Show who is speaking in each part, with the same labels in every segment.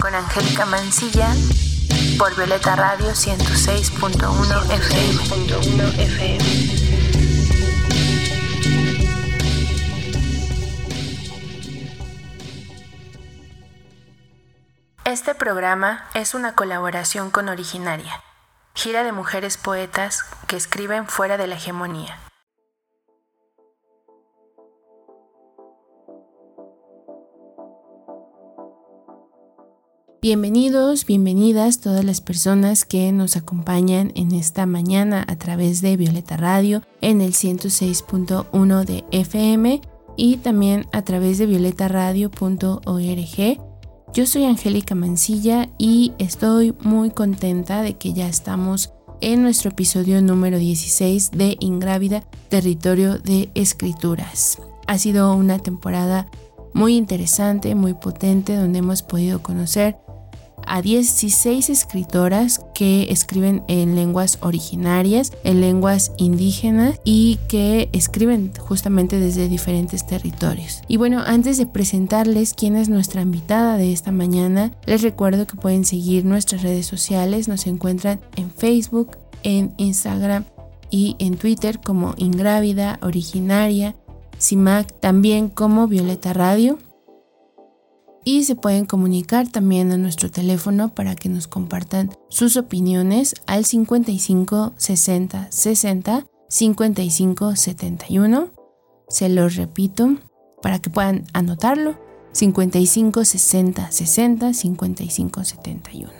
Speaker 1: Con Angélica Mancilla por Violeta Radio 106.1 FM.
Speaker 2: 106.1 FM.
Speaker 1: Este programa es una colaboración con Originaria, gira de mujeres poetas que escriben fuera de la hegemonía. Bienvenidos, bienvenidas todas las personas que nos acompañan en esta mañana a través de Violeta Radio en el 106.1 de FM y también a través de violetaradio.org. Yo soy Angélica Mancilla y estoy muy contenta de que ya estamos en nuestro episodio número 16 de Ingrávida, Territorio de Escrituras. Ha sido una temporada muy interesante, muy potente, donde hemos podido conocer a 16 escritoras que escriben en lenguas originarias, en lenguas indígenas y que escriben justamente desde diferentes territorios. Y bueno, antes de presentarles quién es nuestra invitada de esta mañana, les recuerdo que pueden seguir nuestras redes sociales, nos encuentran en Facebook, en Instagram y en Twitter como Ingrávida, Originaria, CIMAC, también como Violeta Radio y se pueden comunicar también a nuestro teléfono para que nos compartan sus opiniones al 55 60 60 55 71. Se los repito para que puedan anotarlo. 55 60 60 55 71.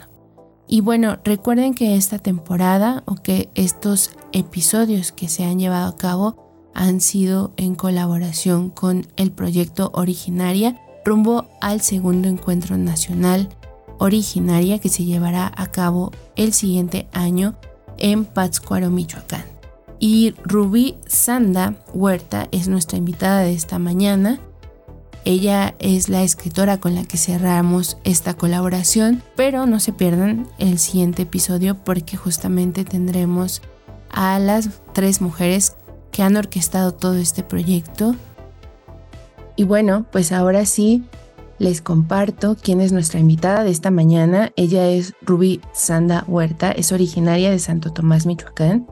Speaker 1: Y bueno, recuerden que esta temporada o que estos episodios que se han llevado a cabo han sido en colaboración con el proyecto Originaria rumbo al segundo encuentro nacional originaria que se llevará a cabo el siguiente año en Pátzcuaro, Michoacán. Y Rubí Sanda Huerta es nuestra invitada de esta mañana. Ella es la escritora con la que cerramos esta colaboración, pero no se pierdan el siguiente episodio porque justamente tendremos a las tres mujeres que han orquestado todo este proyecto y bueno, pues ahora sí les comparto quién es nuestra invitada de esta mañana. Ella es Rubí Sanda Huerta, es originaria de Santo Tomás, Michoacán.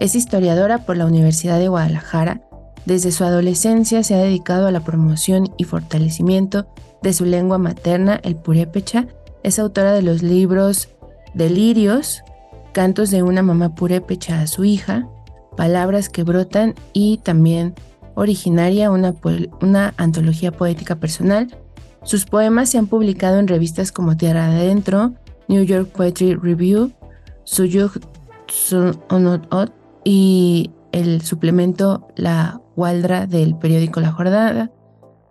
Speaker 1: Es historiadora por la Universidad de Guadalajara. Desde su adolescencia se ha dedicado a la promoción y fortalecimiento de su lengua materna, el purépecha. Es autora de los libros Delirios, Cantos de una mamá purépecha a su hija, Palabras que brotan y también originaria, una, una antología poética personal. Sus poemas se han publicado en revistas como Tierra Adentro, New York Poetry Review, Suyug Onot y el suplemento La Waldra del periódico La Jornada.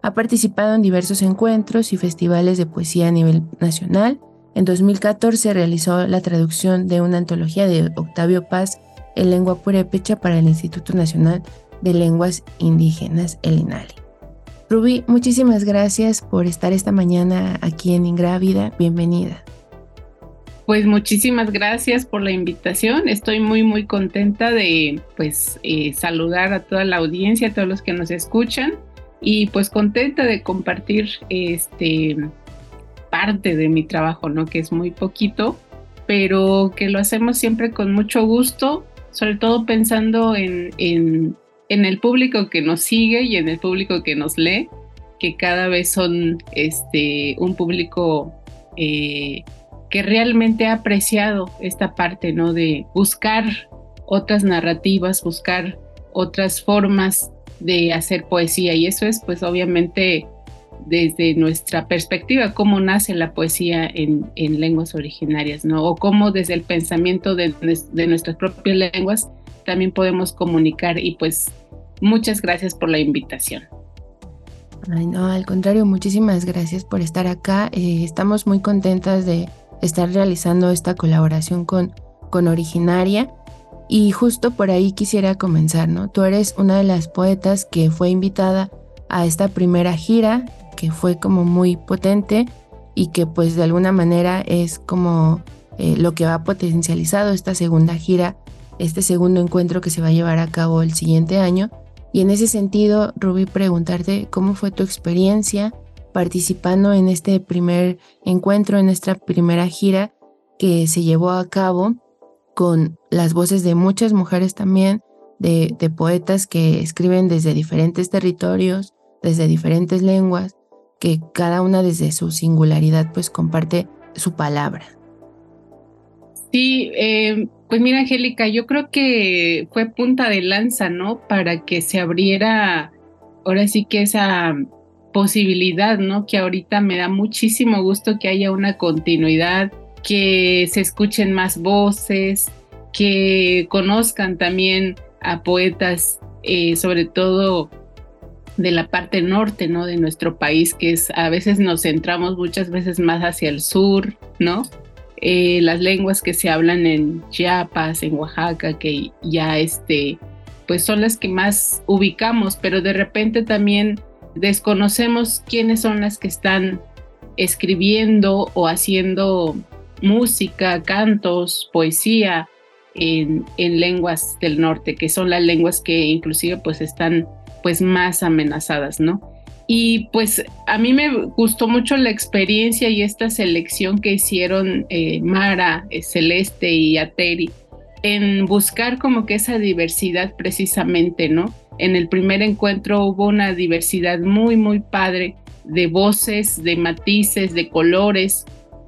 Speaker 1: Ha participado en diversos encuentros y festivales de poesía a nivel nacional. En 2014 realizó la traducción de una antología de Octavio Paz en lengua purépecha para el Instituto Nacional de Lenguas Indígenas, el INALI. Rubí, muchísimas gracias por estar esta mañana aquí en Ingrávida. Bienvenida.
Speaker 3: Pues muchísimas gracias por la invitación. Estoy muy muy contenta de pues eh, saludar a toda la audiencia, a todos los que nos escuchan y pues contenta de compartir este parte de mi trabajo, ¿no? Que es muy poquito, pero que lo hacemos siempre con mucho gusto, sobre todo pensando en, en en el público que nos sigue y en el público que nos lee, que cada vez son este, un público eh, que realmente ha apreciado esta parte, ¿no? De buscar otras narrativas, buscar otras formas de hacer poesía. Y eso es, pues, obviamente, desde nuestra perspectiva, cómo nace la poesía en, lenguas originarias, ¿no? O cómo desde el pensamiento de, de nuestras propias lenguas también podemos comunicar y pues Muchas gracias por la invitación.
Speaker 1: Ay, no, al contrario, muchísimas gracias por estar acá. Eh, estamos muy contentas de estar realizando esta colaboración con, con Originaria. Y justo por ahí quisiera comenzar, ¿no? Tú eres una de las poetas que fue invitada a esta primera gira, que fue como muy potente y que pues de alguna manera es como eh, lo que ha potencializado esta segunda gira, este segundo encuentro que se va a llevar a cabo el siguiente año. Y en ese sentido, Ruby, preguntarte cómo fue tu experiencia participando en este primer encuentro, en esta primera gira que se llevó a cabo con las voces de muchas mujeres también, de, de poetas que escriben desde diferentes territorios, desde diferentes lenguas, que cada una desde su singularidad pues comparte su palabra.
Speaker 3: Sí, eh, pues mira, Angélica, yo creo que fue punta de lanza, ¿no? Para que se abriera ahora sí que esa posibilidad, ¿no? Que ahorita me da muchísimo gusto que haya una continuidad, que se escuchen más voces, que conozcan también a poetas, eh, sobre todo de la parte norte, ¿no? De nuestro país, que es a veces nos centramos muchas veces más hacia el sur, ¿no? Eh, las lenguas que se hablan en Chiapas, en Oaxaca, que ya este, pues son las que más ubicamos, pero de repente también desconocemos quiénes son las que están escribiendo o haciendo música, cantos, poesía en, en, lenguas del norte, que son las lenguas que inclusive pues están pues más amenazadas, ¿no? Y pues a mí me gustó mucho la experiencia y esta selección que hicieron eh, Mara, eh, Celeste y Ateri en buscar como que esa diversidad precisamente, ¿no? En el primer encuentro hubo una diversidad muy, muy padre de voces, de matices, de colores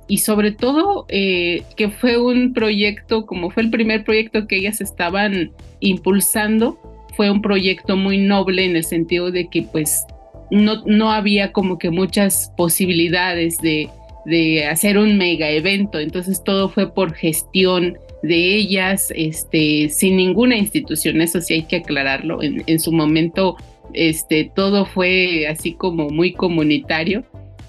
Speaker 3: y sobre todo eh, que fue un proyecto, como fue el primer proyecto que ellas estaban impulsando, fue un proyecto muy noble en el sentido de que pues no, no había como que muchas posibilidades de, de hacer un mega evento, entonces todo fue por gestión de ellas, este, sin ninguna institución, eso sí hay que aclararlo, en, su momento este, todo fue así como muy comunitario,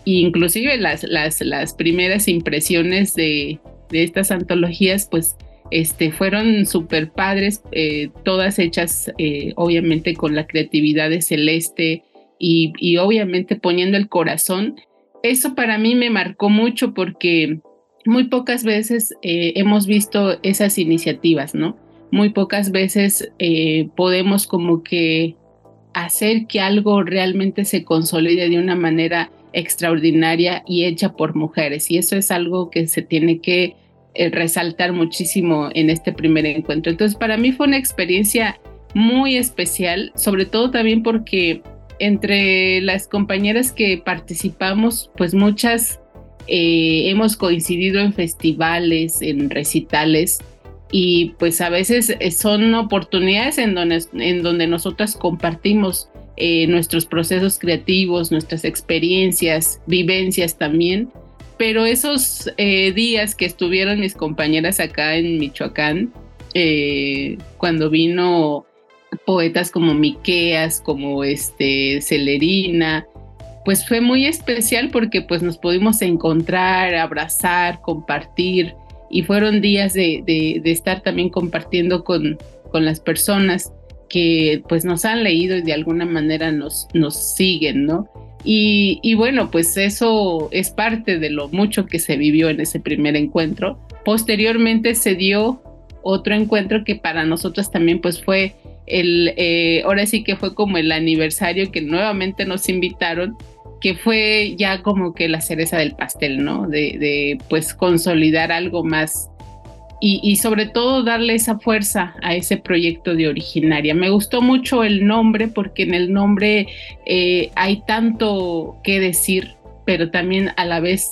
Speaker 3: e inclusive las, las, las primeras impresiones de, de, estas antologías, pues este, fueron súper padres, eh, todas hechas eh, obviamente con la creatividad de Celeste, y, obviamente poniendo el corazón, eso para mí me marcó mucho porque muy pocas veces eh, hemos visto esas iniciativas, ¿no? Muy pocas veces eh, podemos como que hacer que algo realmente se consolide de una manera extraordinaria y hecha por mujeres. Y eso es algo que se tiene que eh, resaltar muchísimo en este primer encuentro. Entonces, para mí fue una experiencia muy especial, sobre todo también porque entre las compañeras que participamos, pues muchas eh, hemos coincidido en festivales, en recitales, y pues a veces eh, son oportunidades en donde, en donde nosotras compartimos eh, nuestros procesos creativos, nuestras experiencias, vivencias también. Pero esos días que estuvieron mis compañeras acá en Michoacán, cuando vino poetas como Miqueas, como este Celerina, pues fue muy especial porque pues nos pudimos encontrar, abrazar, compartir y fueron días de, de, estar también compartiendo con, con, las personas que pues nos han leído y de alguna manera nos, nos siguen, ¿no? Y, bueno, pues eso es parte de lo mucho que se vivió en ese primer encuentro. Posteriormente se dio otro encuentro que para nosotros también pues fue el, eh, ahora sí que fue como el aniversario que nuevamente nos invitaron, que fue ya como que la cereza del pastel, ¿no? De, pues consolidar algo más y, sobre todo darle esa fuerza a ese proyecto de originaria. Me gustó mucho el nombre porque en el nombre eh, hay tanto que decir, pero también a la vez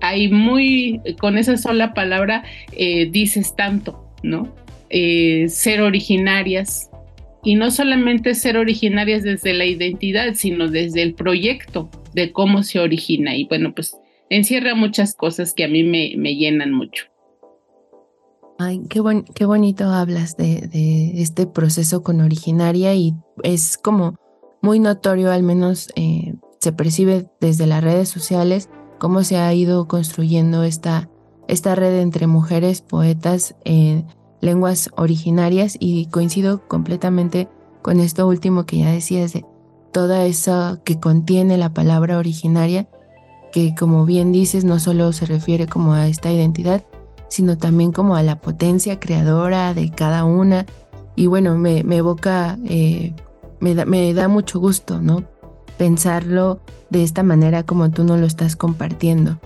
Speaker 3: hay muy, con esa sola palabra eh, dices tanto, ¿no? ser originarias, y no solamente ser originarias desde la identidad, sino desde el proyecto de cómo se origina. Y bueno, pues encierra muchas cosas que a mí me, me llenan mucho.
Speaker 1: Ay, qué, qué bonito hablas de, de, este proceso con originaria y es como muy notorio, al menos eh, se percibe desde las redes sociales, cómo se ha ido construyendo esta, esta red entre mujeres poetas en lenguas originarias y coincido completamente con esto último que ya decías de toda esa que contiene la palabra originaria, que como bien dices no solo se refiere como a esta identidad, sino también como a la potencia creadora de cada una. Y bueno, me, evoca, eh, me, da, me da mucho gusto, ¿no? Pensarlo de esta manera como tú no lo estás compartiendo.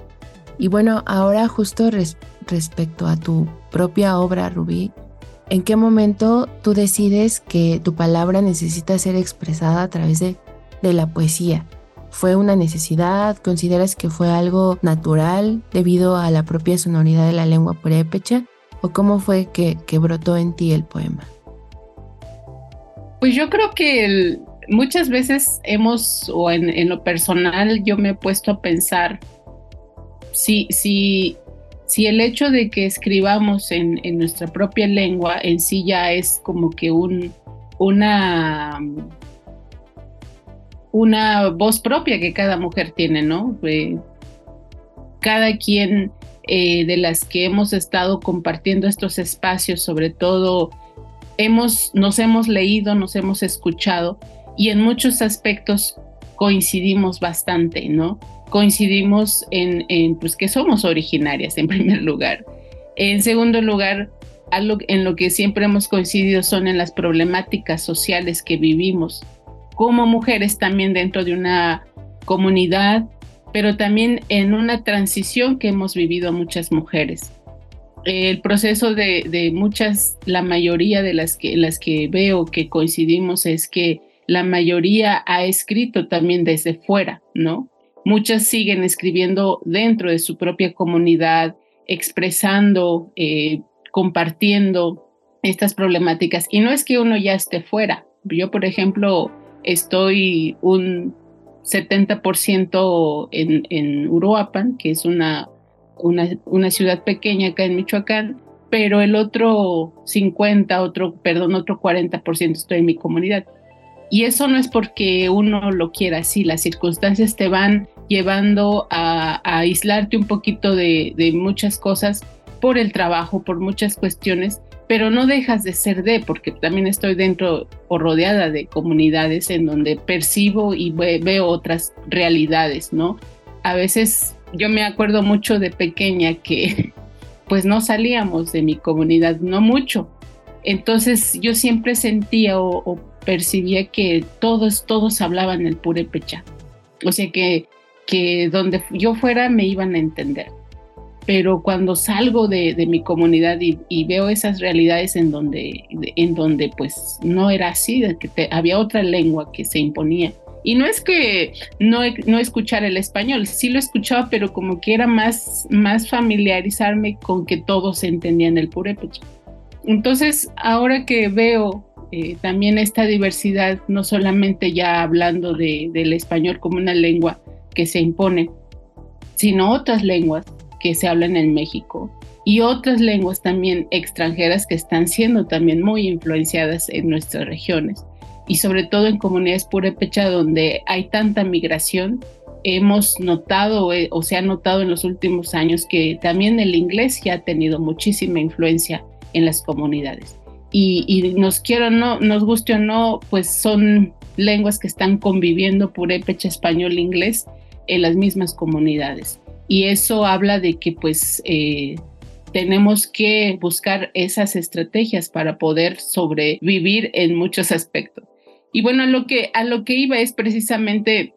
Speaker 1: Y bueno, ahora justo respecto a tu propia obra, Rubí, ¿en qué momento tú decides que tu palabra necesita ser expresada a través de, de la poesía? ¿Fue una necesidad? ¿Consideras que fue algo natural debido a la propia sonoridad de la lengua purépecha? ¿O cómo fue que, que brotó en ti el poema?
Speaker 3: Pues yo creo que muchas veces hemos, o en, lo personal, yo me he puesto a pensar si, si, si el hecho de que escribamos en, nuestra propia lengua en sí ya es como que un, una una voz propia que cada mujer tiene, ¿no? cada quien eh, de las que hemos estado compartiendo estos espacios, sobre todo, hemos, nos hemos leído, nos hemos escuchado y en muchos aspectos coincidimos bastante, ¿no? Coincidimos en, en pues, que somos originarias, en primer lugar. En segundo lugar, algo en lo que siempre hemos coincidido son en las problemáticas sociales que vivimos como mujeres también dentro de una comunidad, pero también en una transición que hemos vivido muchas mujeres. El proceso de, muchas, la mayoría de las que, las que veo que coincidimos es que la mayoría ha escrito también desde fuera, ¿no? Muchas siguen escribiendo dentro de su propia comunidad, expresando, eh, compartiendo estas problemáticas. Y no es que uno ya esté fuera. Yo, por ejemplo, estoy un 70% en, en Uruapan, que es una, una, ciudad pequeña acá en Michoacán, pero el otro 50, otro, perdón, otro 40% estoy en mi comunidad. Y eso no es porque uno lo quiera así, las circunstancias te van llevando a, aislarte un poquito de, de muchas cosas por el trabajo, por muchas cuestiones, pero no dejas de ser de, porque también estoy dentro o rodeada de comunidades en donde percibo y veo otras realidades, ¿no? A veces yo me acuerdo mucho de pequeña que pues no salíamos de mi comunidad, no mucho. Entonces yo siempre sentía o, percibía que todos, todos hablaban el purépecha. O sea que, que donde yo fuera me iban a entender pero cuando salgo de, mi comunidad y, veo esas realidades en donde, en donde pues no era así, que había otra lengua que se imponía. Y no es que no, no escuchar el español, sí lo escuchaba, pero como que era más, más familiarizarme con que todos entendían el purépecha. Entonces, ahora que veo eh, también esta diversidad, no solamente ya hablando del español como una lengua que se impone, sino otras lenguas que se hablan en México y otras lenguas también extranjeras que están siendo también muy influenciadas en nuestras regiones. Y sobre todo en comunidades purépecha donde hay tanta migración hemos notado eh, o se ha notado en los últimos años que también el inglés ya ha tenido muchísima influencia en las comunidades y, y nos quiero no nos guste o no pues son lenguas que están conviviendo purépecha español inglés en las mismas comunidades y eso habla de que pues eh, tenemos que buscar esas estrategias para poder sobrevivir en muchos aspectos. Y bueno, a lo que, a lo que iba es precisamente,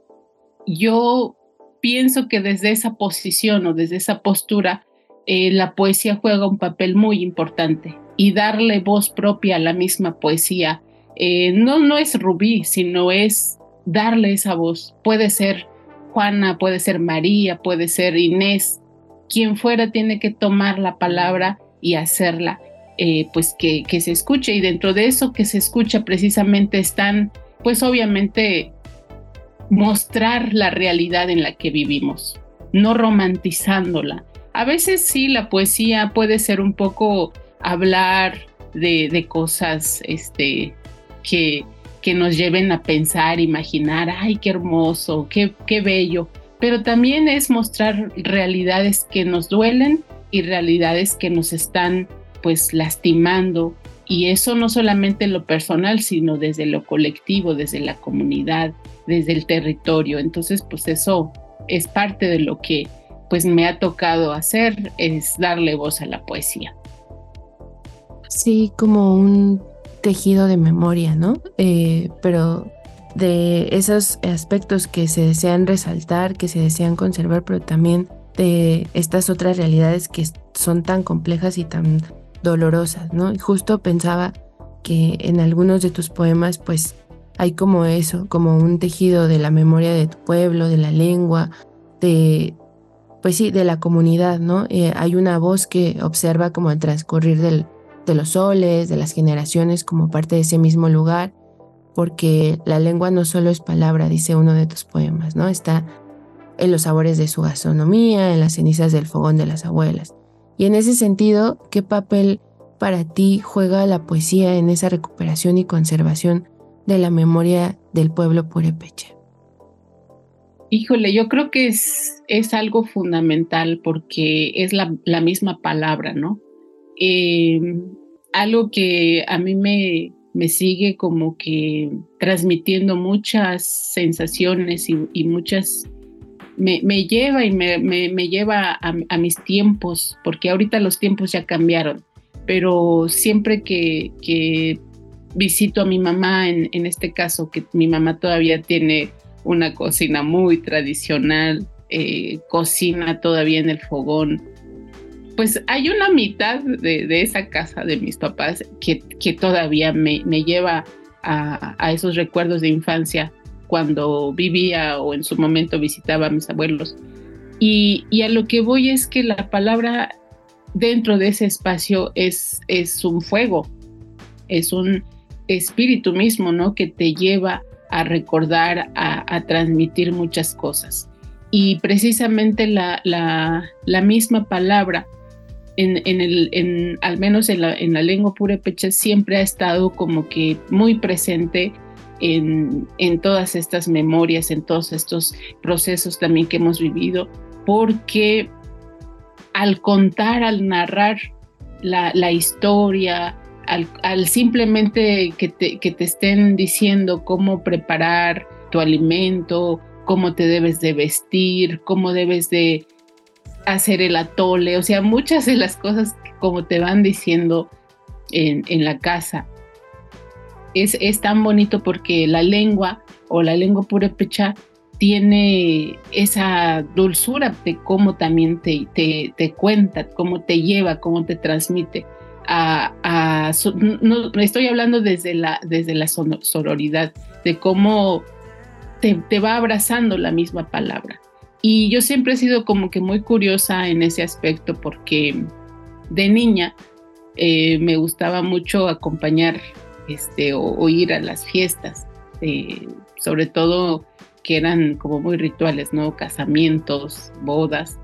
Speaker 3: yo pienso que desde esa posición o desde esa postura, eh, la poesía juega un papel muy importante y darle voz propia a la misma poesía. Eh, no, no es Rubí, sino es darle esa voz. Puede ser Juana, puede ser María, puede ser Inés, quien fuera tiene que tomar la palabra y hacerla, eh, pues que, que se escuche. Y dentro de eso que se escucha precisamente están, pues obviamente, mostrar la realidad en la que vivimos, no romantizándola. A veces sí, la poesía puede ser un poco hablar de, de cosas este, que, que nos lleven a pensar, imaginar, ay, qué hermoso, qué, qué bello, pero también es mostrar realidades que nos duelen y realidades que nos están pues lastimando y eso no solamente en lo personal, sino desde lo colectivo, desde la comunidad, desde el territorio. Entonces, pues eso es parte de lo que pues me ha tocado hacer, es darle voz a la poesía.
Speaker 1: Sí, como un tejido de memoria, ¿no? Eh, pero de esos aspectos que se desean resaltar, que se desean conservar, pero también de estas otras realidades que son tan complejas y tan dolorosas, ¿no? Y justo pensaba que en algunos de tus poemas, pues hay como eso, como un tejido de la memoria de tu pueblo, de la lengua, de, pues sí, de la comunidad, ¿no? Eh, hay una voz que observa como el transcurrir del, de los soles, de las generaciones como parte de ese mismo lugar, porque la lengua no solo es palabra, dice uno de tus poemas, ¿no? Está en los sabores de su gastronomía, en las cenizas del fogón de las abuelas. Y en ese sentido, ¿qué papel para ti juega la poesía en esa recuperación y conservación de la memoria del pueblo purepeche?
Speaker 3: Híjole, yo creo que es, es algo fundamental porque es la, misma palabra, ¿no? Em, algo que a mí me, me, sigue como que transmitiendo muchas sensaciones y muchas me, lleva y me, lleva a, mis tiempos, porque ahorita los tiempos ya cambiaron, pero siempre que, visito a mi mamá, en, este caso, que mi mamá todavía tiene una cocina muy tradicional, eh, cocina todavía en el fogón, pues hay una mitad de, esa casa de mis papás que, que todavía me, lleva a, a, esos recuerdos de infancia cuando vivía o en su momento visitaba a mis abuelos. Y, a lo que voy es que la palabra dentro de ese espacio es, es un fuego, es un espíritu mismo, ¿no? Que te lleva a recordar, a, transmitir muchas cosas. Y precisamente la, la, misma palabra, en, el, en, al menos en la, en la lengua purépecha, siempre ha estado como que muy presente en, todas estas memorias, en todos estos procesos también que hemos vivido, porque al contar, al narrar la, historia, al, simplemente que te, que te estén diciendo cómo preparar tu alimento, cómo te debes de vestir, cómo debes de hacer el atole, o sea, muchas de las cosas como te van diciendo en, la casa es, tan bonito porque la lengua o la lengua purépecha tiene esa dulzura de cómo también te, te, cuenta, cómo te lleva, cómo te transmite. No, estoy hablando desde la, desde la sororidad, de cómo te, va abrazando la misma palabra. Y yo siempre he sido como que muy curiosa en ese aspecto porque de niña eh, me gustaba mucho acompañar este, o, ir a las fiestas, eh, sobre todo que eran como muy rituales, ¿no? Casamientos, bodas.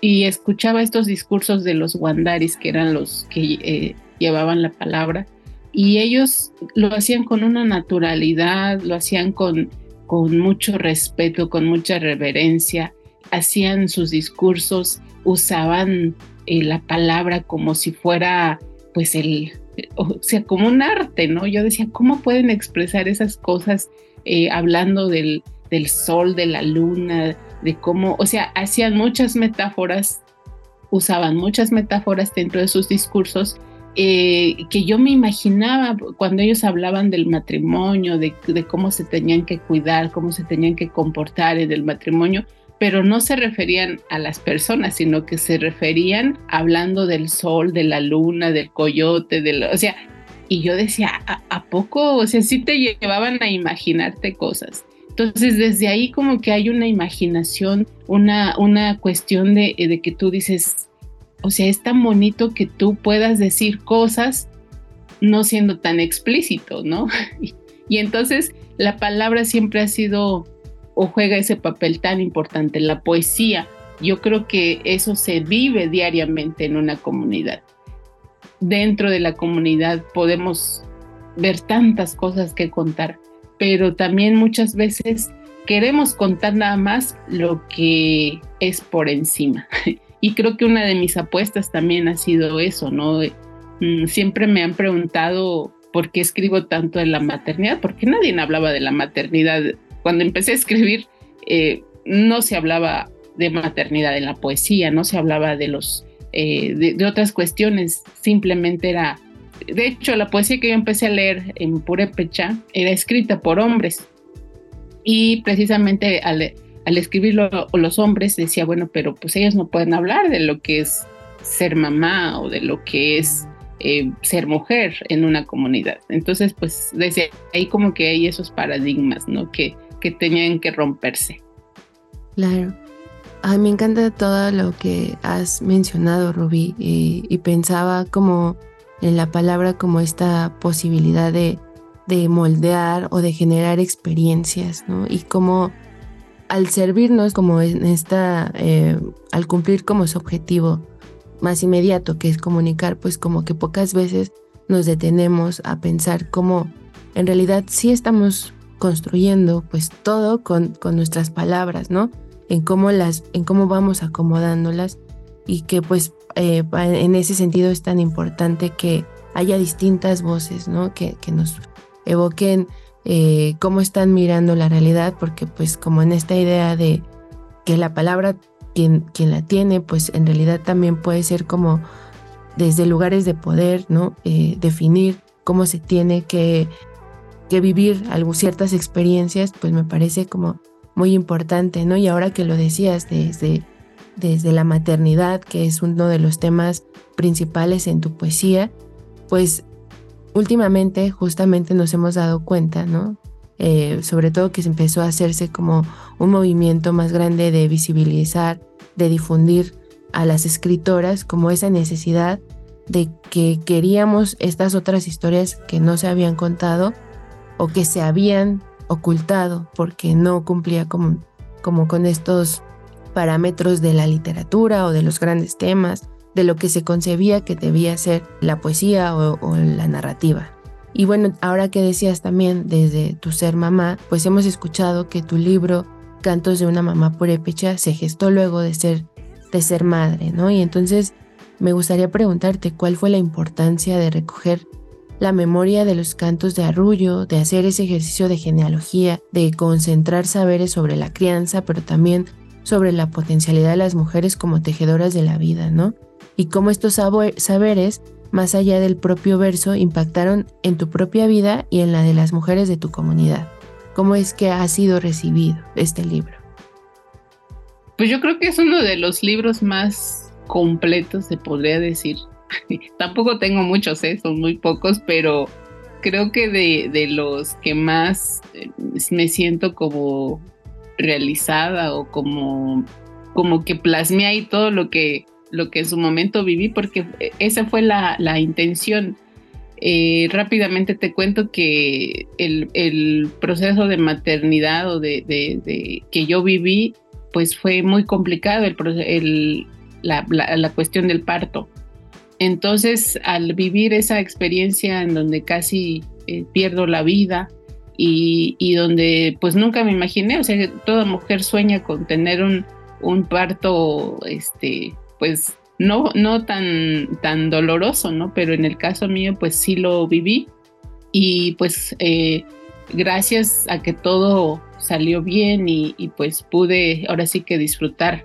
Speaker 3: Y escuchaba estos discursos de los wandaris, que eran los que eh, llevaban la palabra, y ellos lo hacían con una naturalidad, lo hacían con, con mucho respeto, con mucha reverencia, hacían sus discursos, usaban eh, la palabra como si fuera pues el, o sea, como un arte, ¿no? Yo decía, ¿cómo pueden expresar esas cosas eh, hablando del, del sol, de la luna, de cómo, o sea, hacían muchas metáforas, usaban muchas metáforas dentro de sus discursos eh, que yo me imaginaba cuando ellos hablaban del matrimonio, de, de, cómo se tenían que cuidar, cómo se tenían que comportar en el matrimonio, pero no se referían a las personas, sino que se referían hablando del sol, de la luna, del coyote, del, o sea, y yo decía, ¿a, poco? O sea, sí te llevaban a imaginarte cosas. Entonces, desde ahí como que hay una imaginación, una, una cuestión de, de que tú dices, o sea, es tan bonito que tú puedas decir cosas no siendo tan explícito, ¿no? y entonces la palabra siempre ha sido o juega ese papel tan importante, la poesía. Yo creo que eso se vive diariamente en una comunidad. Dentro de la comunidad podemos ver tantas cosas que contar, pero también muchas veces queremos contar nada más lo que es por encima. Y creo que una de mis apuestas también ha sido eso, ¿no? Mm, siempre me han preguntado por qué escribo tanto de la maternidad, porque nadie hablaba de la maternidad. Cuando empecé a escribir, eh, no se hablaba de maternidad en la poesía, no se hablaba de los eh, de, otras cuestiones, simplemente era, de hecho, la poesía que yo empecé a leer en Purépecha era escrita por hombres y precisamente al, al escribirlo los hombres decía, bueno, pero pues ellos no pueden hablar de lo que es ser mamá o de lo que es eh, ser mujer en una comunidad. Entonces, pues desde ahí como que hay esos paradigmas, ¿no? Que, que tenían que romperse.
Speaker 1: Claro. A mí me encanta todo lo que has mencionado, Rubí, y, pensaba como en la palabra como esta posibilidad de, moldear o de generar experiencias, ¿no? Y como al servirnos como en esta, eh, al cumplir como su objetivo más inmediato, que es comunicar, pues como que pocas veces nos detenemos a pensar cómo en realidad sí estamos construyendo pues todo con, con nuestras palabras, ¿no? en cómo las, en cómo vamos acomodándolas y que pues eh, en ese sentido es tan importante que haya distintas voces, ¿no? Que, que nos evoquen eh, cómo están mirando la realidad, porque pues como en esta idea de que la palabra quien, quien la tiene, pues en realidad también puede ser como desde lugares de poder, ¿no? Eh, definir cómo se tiene que, que vivir algo, ciertas experiencias, pues me parece como muy importante, ¿no? Y ahora que lo decías desde, desde la maternidad, que es uno de los temas principales en tu poesía, pues últimamente justamente nos hemos dado cuenta, ¿no? Eh, sobre todo que se empezó a hacerse como un movimiento más grande de visibilizar, de difundir a las escritoras como esa necesidad de que queríamos estas otras historias que no se habían contado o que se habían ocultado porque no cumplía como, con estos parámetros de la literatura o de los grandes temas, de lo que se concebía que debía ser la poesía o, la narrativa. Y bueno, ahora que decías también desde tu ser mamá, pues hemos escuchado que tu libro Cantos de una mamá purépecha se gestó luego de ser de ser madre, ¿no? Y entonces me gustaría preguntarte cuál fue la importancia de recoger la memoria de los cantos de arrullo, de hacer ese ejercicio de genealogía, de concentrar saberes sobre la crianza, pero también sobre la potencialidad de las mujeres como tejedoras de la vida, ¿no? Y cómo estos saberes, más allá del propio verso, impactaron en tu propia vida y en la de las mujeres de tu comunidad. ¿Cómo es que ha sido recibido este libro?
Speaker 3: Pues yo creo que es uno de los libros más completos, se podría decir, Tampoco tengo muchos, ¿eh? son muy pocos, pero creo que de, los que más eh, me siento como realizada o como, como que plasmé ahí todo lo que, lo que en su momento viví, porque esa fue la, intención. Eh, rápidamente te cuento que el, proceso de maternidad o de, que yo viví, pues fue muy complicado el, la, cuestión del parto. Entonces, al vivir esa experiencia en donde casi eh, pierdo la vida y, donde pues nunca me imaginé, o sea, toda mujer sueña con tener un, parto, este, pues no, no tan, tan doloroso, ¿no? Pero en el caso mío, pues sí lo viví y pues eh, gracias a que todo salió bien y, pues pude ahora sí que disfrutar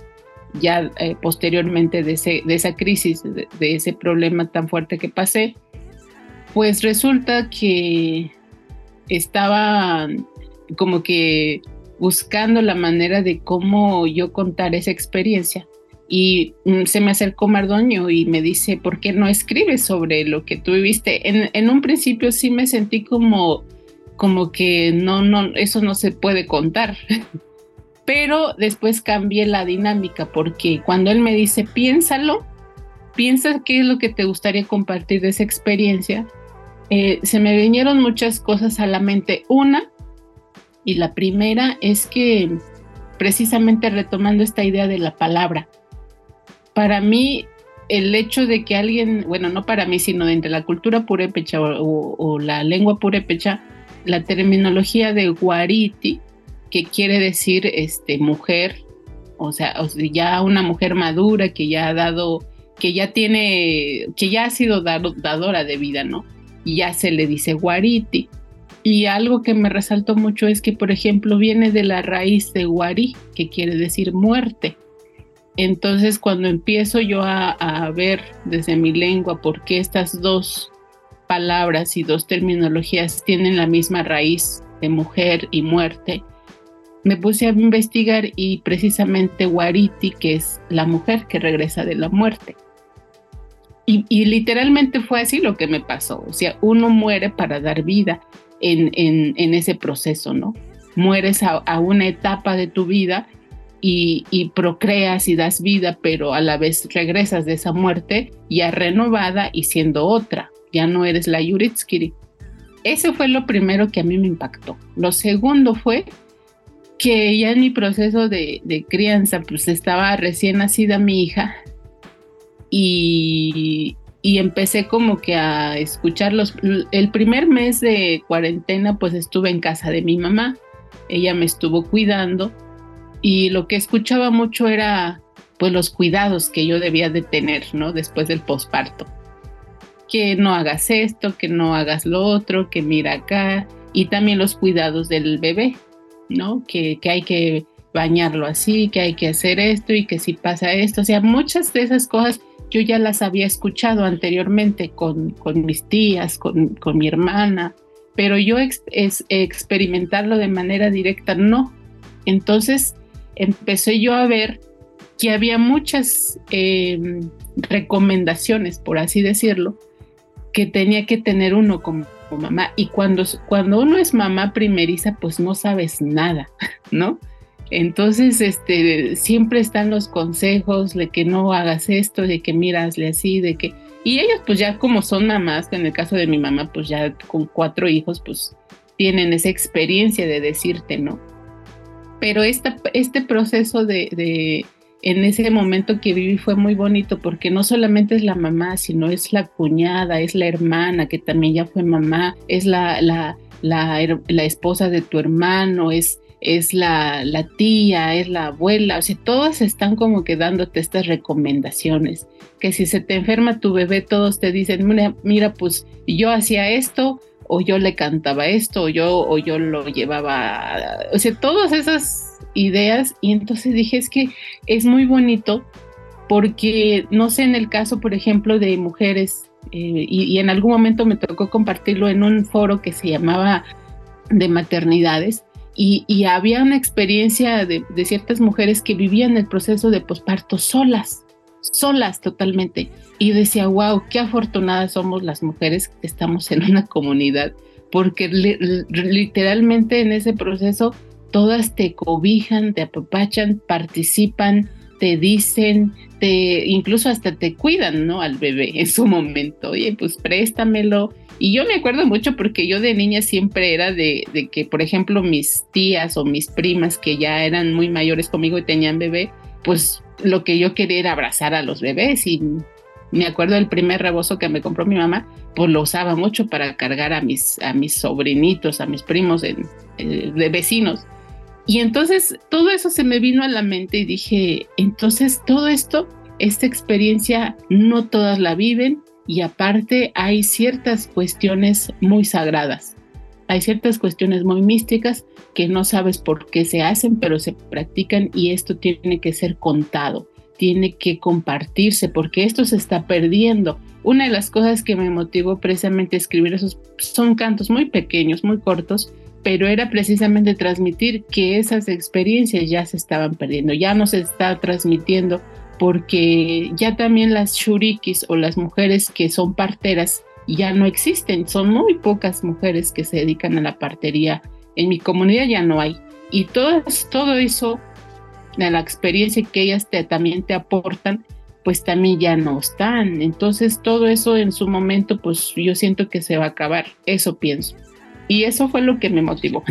Speaker 3: ya eh, posteriormente de, ese, de esa crisis, de, ese problema tan fuerte que pasé, pues resulta que estaba como que buscando la manera de cómo yo contar esa experiencia. Y mm, se me acercó Mardoño y me dice, ¿por qué no escribes sobre lo que tú viviste? En, en un principio sí me sentí como, como que no, no, eso no se puede contar. pero después cambié la dinámica porque cuando él me dice, piénsalo, piensa qué es lo que te gustaría compartir de esa experiencia, eh, se me vinieron muchas cosas a la mente. Una, y la primera es que precisamente retomando esta idea de la palabra, para mí el hecho de que alguien, bueno, no para mí, sino entre la cultura purépecha o, la lengua purépecha, la terminología de guariti, que quiere decir este, mujer, o sea, ya una mujer madura que ya ha dado, que ya tiene, que ya ha sido dadora de vida, ¿no? Y ya se le dice guariti. Y algo que me resaltó mucho es que, por ejemplo, viene de la raíz de guari, que quiere decir muerte. Entonces, cuando empiezo yo a, ver desde mi lengua por qué estas dos palabras y dos terminologías tienen la misma raíz de mujer y muerte, me puse a investigar y precisamente Wariti, que es la mujer que regresa de la muerte. Y, literalmente fue así lo que me pasó. O sea, uno muere para dar vida en, ese proceso, ¿no? Mueres a, una etapa de tu vida y, y, procreas y das vida, pero a la vez regresas de esa muerte ya renovada y siendo otra. Ya no eres la Yuritskiri. Ese fue lo primero que a mí me impactó. Lo segundo fue que ya en mi proceso de, crianza, pues estaba recién nacida mi hija y, empecé como que a escucharlos. El primer mes de cuarentena, pues estuve en casa de mi mamá, ella me estuvo cuidando y lo que escuchaba mucho era pues los cuidados que yo debía de tener, ¿no? Después del posparto. Que no hagas esto, que no hagas lo otro, que mira acá y también los cuidados del bebé, ¿no? Que, hay que bañarlo así, que hay que hacer esto y que si pasa esto. O sea, muchas de esas cosas yo ya las había escuchado anteriormente con, mis tías, con, mi hermana, pero yo es, experimentarlo de manera directa no. Entonces empecé yo a ver que había muchas em, recomendaciones, por así decirlo, que tenía que tener uno como mamá. Y cuando, cuando uno es mamá primeriza, pues no sabes nada, ¿no? Entonces, este, siempre están los consejos de que no hagas esto, de que mirasle así, de que... Y ellos, pues ya como son mamás, en el caso de mi mamá, pues ya con cuatro hijos, pues tienen esa experiencia de decirte, ¿no? Pero esta, este proceso de en ese momento que viví fue muy bonito porque no solamente es la mamá, sino es la cuñada, es la hermana que también ya fue mamá, es la, la, la, la esposa de tu hermano, es, es la, la, tía, es la abuela, o sea, todas están como que dándote estas recomendaciones, que si se te enferma tu bebé, todos te dicen, mira, mira pues yo hacía esto, o yo le cantaba esto, o yo, o yo lo llevaba, o sea, todas esas ideas y entonces dije es que es muy bonito porque no sé en el caso por ejemplo de mujeres eh, y, en algún momento me tocó compartirlo en un foro que se llamaba de maternidades y, había una experiencia de, de, ciertas mujeres que vivían el proceso de posparto solas, solas totalmente. Y decía, wow, qué afortunadas somos las mujeres que estamos en una comunidad, porque literalmente en ese proceso todas te cobijan, te apapachan, participan, te dicen, te incluso hasta te cuidan, ¿no? Al bebé en su momento. Oye, pues préstamelo. Y yo me acuerdo mucho porque yo de niña siempre era de, de que, por ejemplo, mis tías o mis primas que ya eran muy mayores conmigo y tenían bebé, pues lo que yo quería era abrazar a los bebés y me acuerdo del primer rebozo que me compró mi mamá, pues lo usaba mucho para cargar a mis, a mis sobrinitos, a mis primos eh, de vecinos. Y entonces todo eso se me vino a la mente y dije, entonces todo esto, esta experiencia, no todas la viven y aparte hay ciertas cuestiones muy sagradas. Hay ciertas cuestiones muy místicas que no sabes por qué se hacen, pero se practican y esto tiene que ser contado, tiene que compartirse porque esto se está perdiendo. Una de las cosas que me motivó precisamente a escribir esos son cantos muy pequeños, muy cortos, pero era precisamente transmitir que esas experiencias ya se estaban perdiendo, ya no se está transmitiendo porque ya también las shurikis o las mujeres que son parteras ya no existen, son muy pocas mujeres que se dedican a la partería. En mi comunidad ya no hay. Y todo, todo eso, la experiencia que ellas también te aportan, pues también ya no están. Entonces todo eso en su momento, pues yo siento que se va a acabar, eso pienso. Y eso fue lo que me motivó.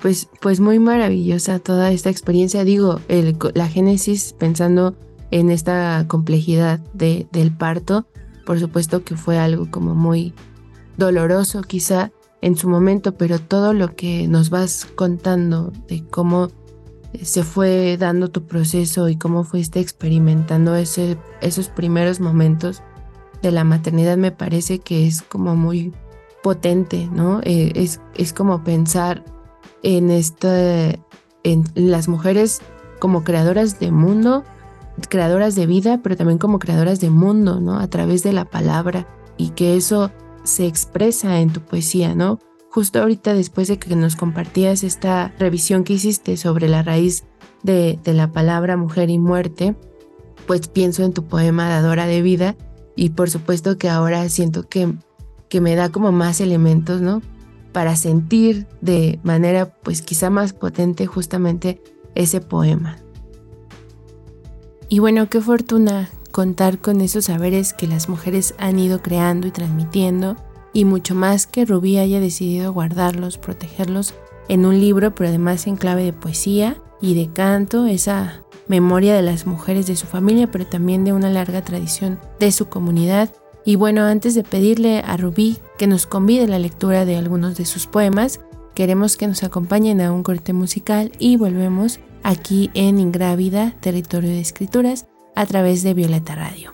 Speaker 1: pues, pues muy maravillosa toda esta experiencia. Digo, el, la génesis pensando
Speaker 4: en esta complejidad de, del parto. Por supuesto que fue algo como muy doloroso quizá en su momento, pero todo lo que nos vas contando de cómo se fue dando tu proceso y cómo fuiste experimentando ese, esos primeros momentos de la maternidad me parece que es como muy potente, ¿no? Eh, es, es, como pensar en, esta, en las mujeres como creadoras de mundo, creadoras de vida, pero también como creadoras de mundo, ¿no? A través de la palabra y que eso se expresa en tu poesía, ¿no? Justo ahorita después de que nos compartías esta revisión que hiciste sobre la raíz de, la palabra mujer y muerte, pues pienso en tu poema Dadora de Vida y por supuesto que ahora siento que, que me da como más elementos, ¿no? Para sentir de manera pues quizá más potente justamente ese poema. Y bueno, qué fortuna contar con esos saberes que las mujeres han ido creando y transmitiendo y mucho más que Rubí haya decidido guardarlos, protegerlos en un libro, pero además en clave de poesía y de canto, esa memoria de las mujeres de su familia, pero también de una larga tradición de su comunidad. Y bueno, antes de pedirle a Rubí que nos convide la lectura de algunos de sus poemas, queremos que nos acompañen a un corte musical y volvemos aquí en Ingrávida, Territorio de Escrituras, a través de Violeta Radio.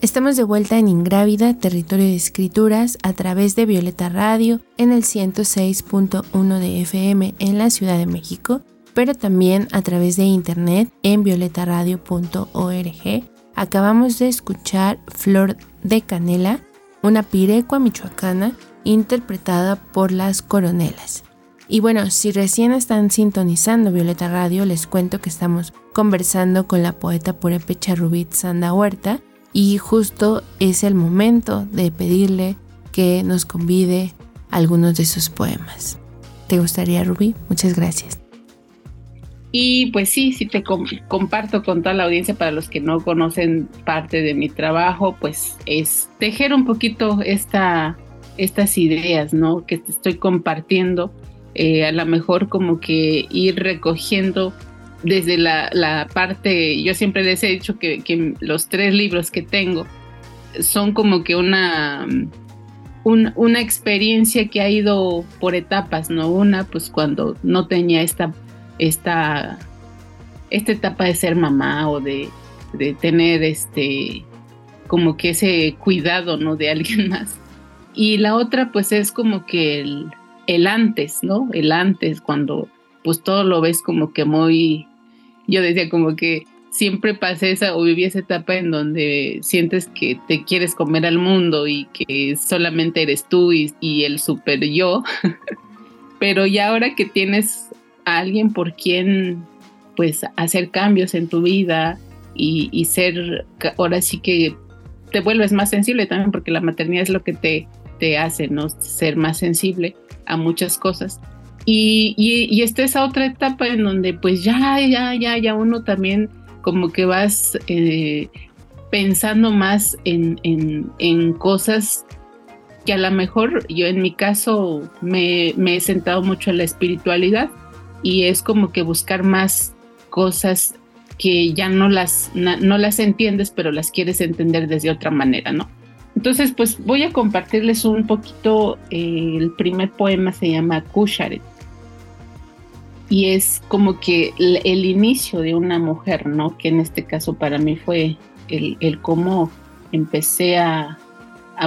Speaker 1: Estamos de vuelta en Ingrávida, territorio de escrituras, a través de Violeta Radio en el 106.1 de FM en la Ciudad de México, pero también a través de internet en violetaradio.org. Acabamos de escuchar Flor de Canela, una pirecua michoacana interpretada por las coronelas. Y bueno, si recién están sintonizando Violeta Radio, les cuento que estamos conversando con la poeta purépecha Rubit Sanda Huerta, y justo es el momento de pedirle que nos convide algunos de sus poemas. ¿Te gustaría, Rubí? Muchas gracias.
Speaker 3: Y pues sí, sí te comparto con toda la audiencia para los que no conocen parte de mi trabajo, pues es tejer un poquito esta, estas ideas, ¿no? Que te estoy compartiendo, eh, a lo mejor como que ir recogiendo desde la, parte, yo siempre les he dicho que, los tres libros que tengo son como que una, una experiencia que ha ido por etapas, ¿no? Una, pues cuando no tenía esta, esta, esta etapa de ser mamá o de, de tener este, como que ese cuidado, ¿no? De alguien más. Y la otra, pues es como que el, el antes, ¿no? El antes, cuando pues todo lo ves como que muy, yo decía como que siempre pasé esa o viví esa etapa en donde sientes que te quieres comer al mundo y que solamente eres tú y, el super yo, pero ya ahora que tienes a alguien por quien pues hacer cambios en tu vida y, y ser, ahora sí que te vuelves más sensible también porque la maternidad es lo que te, te hace, ¿no? Ser más sensible a muchas cosas y, y, esta es otra etapa en donde pues ya, ya, ya, ya uno también como que vas eh, pensando más en, en, cosas que a lo mejor yo en mi caso me, me, he sentado mucho en la espiritualidad y es como que buscar más cosas que ya no las, no las entiendes, pero las quieres entender desde otra manera, ¿no? Entonces, pues voy a compartirles un poquito, eh, el primer poema se llama Kusharet y es como que el, inicio de una mujer, ¿no? Que en este caso para mí fue el, cómo empecé a,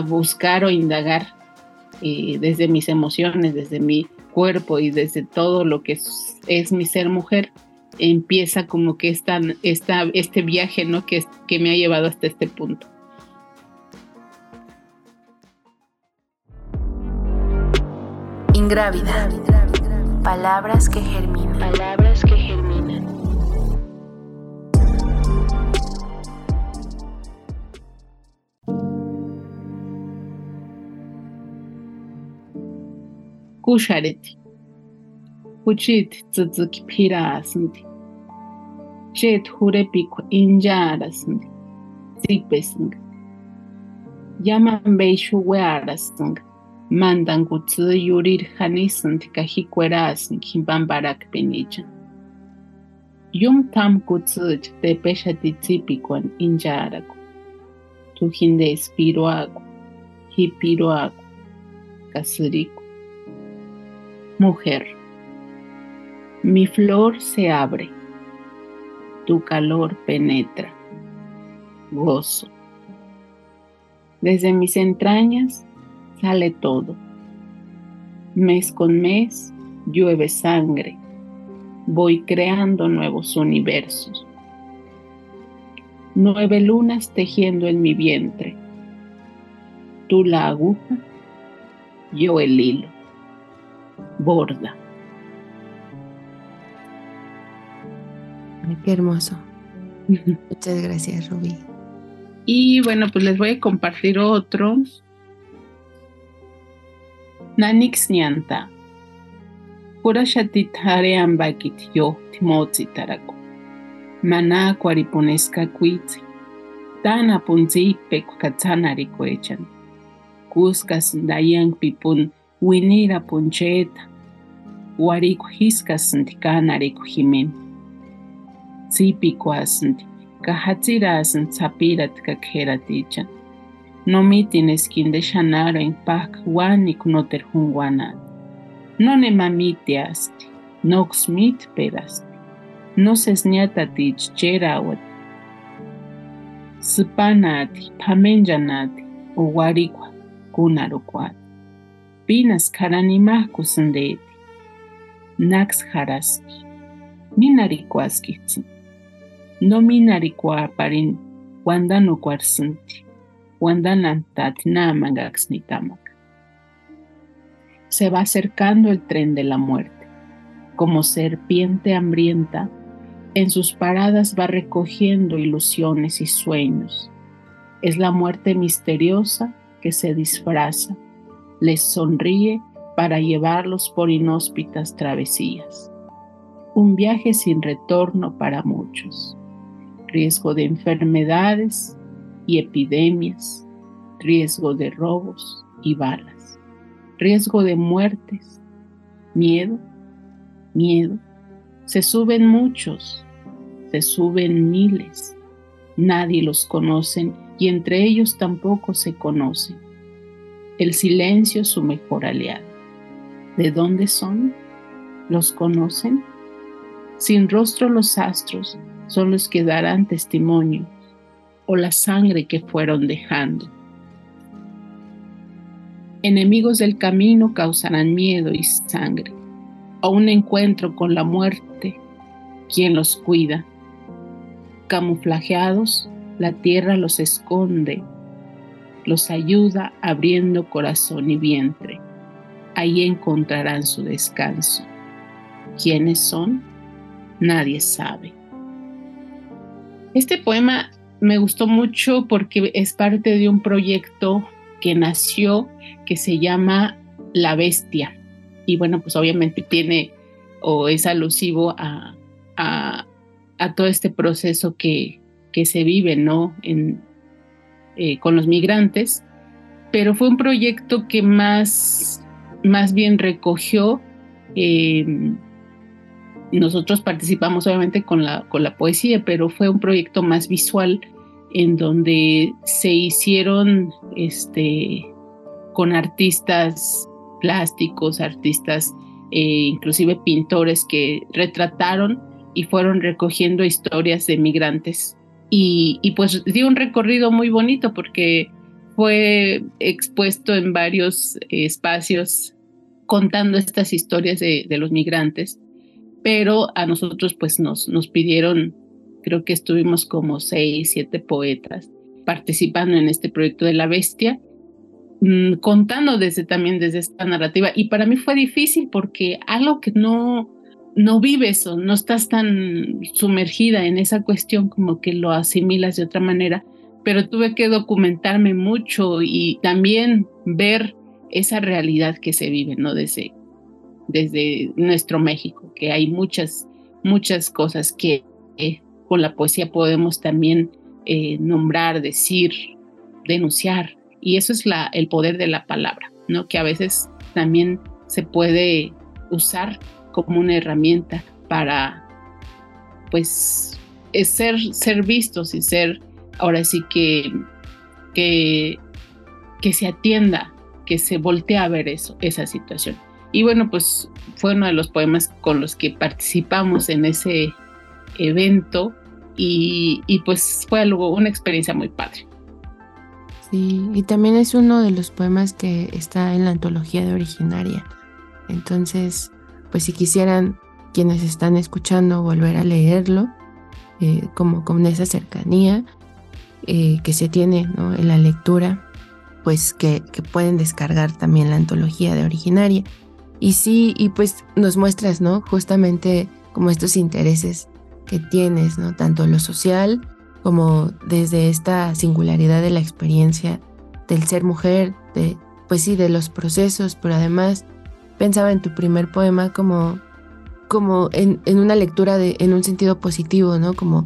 Speaker 3: buscar o indagar eh, desde mis emociones, desde mi cuerpo y desde todo lo que es, mi ser mujer, empieza como que esta, esta, este viaje, ¿no? Que, que me ha llevado hasta este punto.
Speaker 1: Ingrávida. Palabras que germinan.
Speaker 2: Palabras que germinan.
Speaker 3: Кушарит. Учит цыцык пирасынт. Чет хурепик инжарасынт. Ципесынт. Яман бейшу уэрасынт. Mandan gutsu yurir hanisan tikahikuerasan kimbamparak pinichan. Yum tam gutsu te pexatitzipikuan incharaku. Tujinde espiroaku, hipiroaku, kasuriku. Mujer, mi flor se abre, tu calor penetra, gozo. Desde mis entrañas sale todo. Mes con mes llueve sangre. Voy creando nuevos universos. Nueve lunas tejiendo en mi vientre. Tú la aguja, yo el hilo. Borda.
Speaker 1: qué hermoso. Muchas gracias, Rubí.
Speaker 3: Y bueno, pues les voy a compartir otro nanixnianta kuraxatitjareanpakitl yoj timotsitaraku mana kuariponescakuitsi tanapuntsiypek katsanarikuechan kuskas dayanpipun winirapuncheta warikw jiskasnti kanarikw jimin sipikuasnti kajatsirasn sapirat kakjeraticha No mitin esquin de shanaro en pac wanik noter junguanat. No ne mamitiasti, nox mit pedasti. No sesniata tich cherawat. Sipanati, pamenjanati, uwarikwa, kunarukwat. Pinas karanimahku sindeti. Nax haraski. Minarikwaskitsin. No wandano kwarsinti. Wandanan tatinamagaxnitamak. Se va acercando el tren de la muerte. Como serpiente hambrienta, en sus paradas va recogiendo ilusiones y sueños. Es la muerte misteriosa que se disfraza, les sonríe para llevarlos por inhóspitas travesías. Un viaje sin retorno para muchos. Riesgo de enfermedades y epidemias, riesgo de robos y balas, riesgo de muertes, miedo, miedo. Se suben muchos, se suben miles, nadie los conoce y entre ellos tampoco se conocen. El silencio es su mejor aliado. ¿De dónde son? ¿Los conocen? Sin rostro los astros son los que darán testimonio o la sangre que fueron dejando. Enemigos del camino causarán miedo y sangre, o un encuentro con la muerte, quien los cuida. Camuflajeados, la tierra los esconde, los ayuda abriendo corazón y vientre. Ahí encontrarán su descanso. ¿Quiénes son? Nadie sabe. Este poema me gustó mucho porque es parte de un proyecto que nació que se llama La Bestia. Y bueno, pues obviamente tiene o es alusivo a, a, todo este proceso que, que, se vive, ¿no? En, eh, con los migrantes. Pero fue un proyecto que más, más bien recogió. Eh, nosotros participamos obviamente con la, con la poesía, pero fue un proyecto más visual en donde se hicieron este, con artistas plásticos, artistas, eh, inclusive pintores que retrataron y fueron recogiendo historias de migrantes. Y, pues dio un recorrido muy bonito porque fue expuesto en varios espacios contando estas historias de, de, los migrantes, pero a nosotros pues nos, nos pidieron creo que estuvimos como seis, siete poetas participando en este proyecto de la bestia, mm, contando desde también desde esta narrativa. Y para mí fue difícil porque algo que no, no vives o no estás tan sumergida en esa cuestión como que lo asimilas de otra manera, pero tuve que documentarme mucho y también ver esa realidad que se vive, ¿no? Desde, desde nuestro México, que hay muchas, muchas cosas que con la poesía podemos también eh, nombrar, decir, denunciar. Y eso es la, el poder de la palabra, ¿no? que a veces también se puede usar como una herramienta para, pues, ser, ser vistos y ser, ahora sí que, que, que se atienda, que se voltee a ver eso, esa situación. Y bueno, pues fue uno de los poemas con los que participamos en ese evento y, pues fue algo, una experiencia muy padre.
Speaker 1: Sí, y también es uno de los poemas que está en la antología de originaria. Entonces, pues si quisieran quienes están escuchando volver a leerlo, eh, como con esa cercanía eh, que se tiene en la lectura, pues que, que, pueden descargar también la antología de originaria. Y sí, y pues nos muestras, ¿no? Justamente como estos intereses que tienes, ¿no? Tanto lo social como desde esta singularidad de la experiencia del ser mujer, de, pues sí, de los procesos, pero además pensaba en tu primer poema como, como en, una lectura de, en un sentido positivo, ¿no? Como,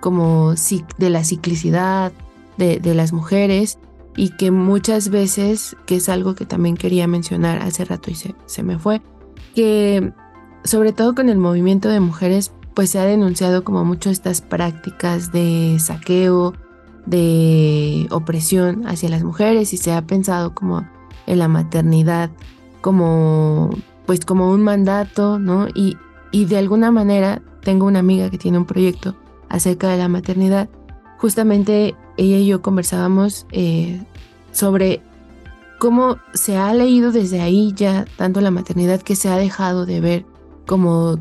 Speaker 1: como de la ciclicidad de, de las mujeres y que muchas veces, que es algo que también quería mencionar hace rato y se, se me fue, que sobre todo con el movimiento de mujeres, pues se ha denunciado como mucho estas prácticas de saqueo, de opresión hacia las mujeres y se ha pensado como en la maternidad como pues como un mandato, ¿no? Y, y de alguna manera tengo una amiga que tiene un proyecto acerca de la maternidad. Justamente ella y yo conversábamos eh, sobre cómo se ha leído desde ahí ya tanto la maternidad que se ha dejado de ver como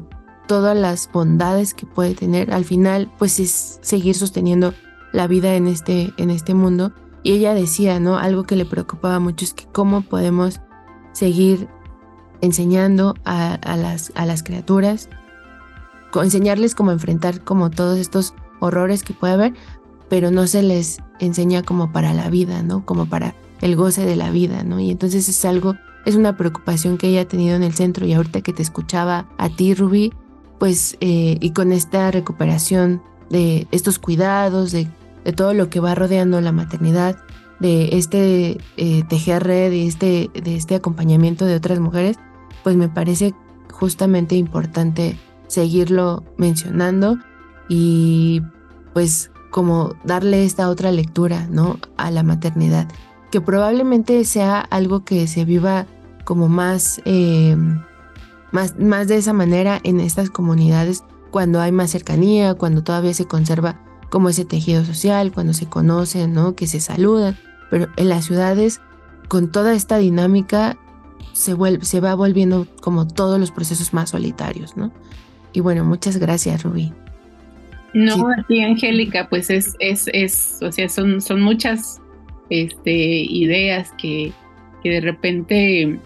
Speaker 1: todas las bondades que puede tener. Al final, pues es seguir sosteniendo la vida en este, en este mundo. Y ella decía, ¿no? Algo que le preocupaba mucho es que cómo podemos seguir enseñando a, las, a las criaturas, enseñarles cómo enfrentar como todos estos horrores que puede haber, pero no se les enseña como para la vida, ¿no? Como para el goce de la vida, ¿no? Y entonces es algo, es una preocupación que ella ha tenido en el centro y ahorita que te escuchaba a ti, Ruby, pues, eh, y con esta recuperación de estos cuidados, de todo lo que va rodeando la maternidad, de este eh, tejer red, de este, de este acompañamiento de otras mujeres, pues me parece justamente importante seguirlo mencionando y pues como darle esta otra lectura, ¿no? A la maternidad, que probablemente sea algo que se viva como más, eh, más, más de esa manera en estas comunidades cuando hay más cercanía, cuando todavía se conserva como ese tejido social, cuando se conocen, ¿no? Que se saludan. Pero en las ciudades, con toda esta dinámica, se, vuelve, se va volviendo como todos los procesos más solitarios, ¿no? Y bueno, muchas gracias, Rubí.
Speaker 3: No, sí. Angélica, pues es, es, es, o sea, son, son muchas este, ideas que, que de repente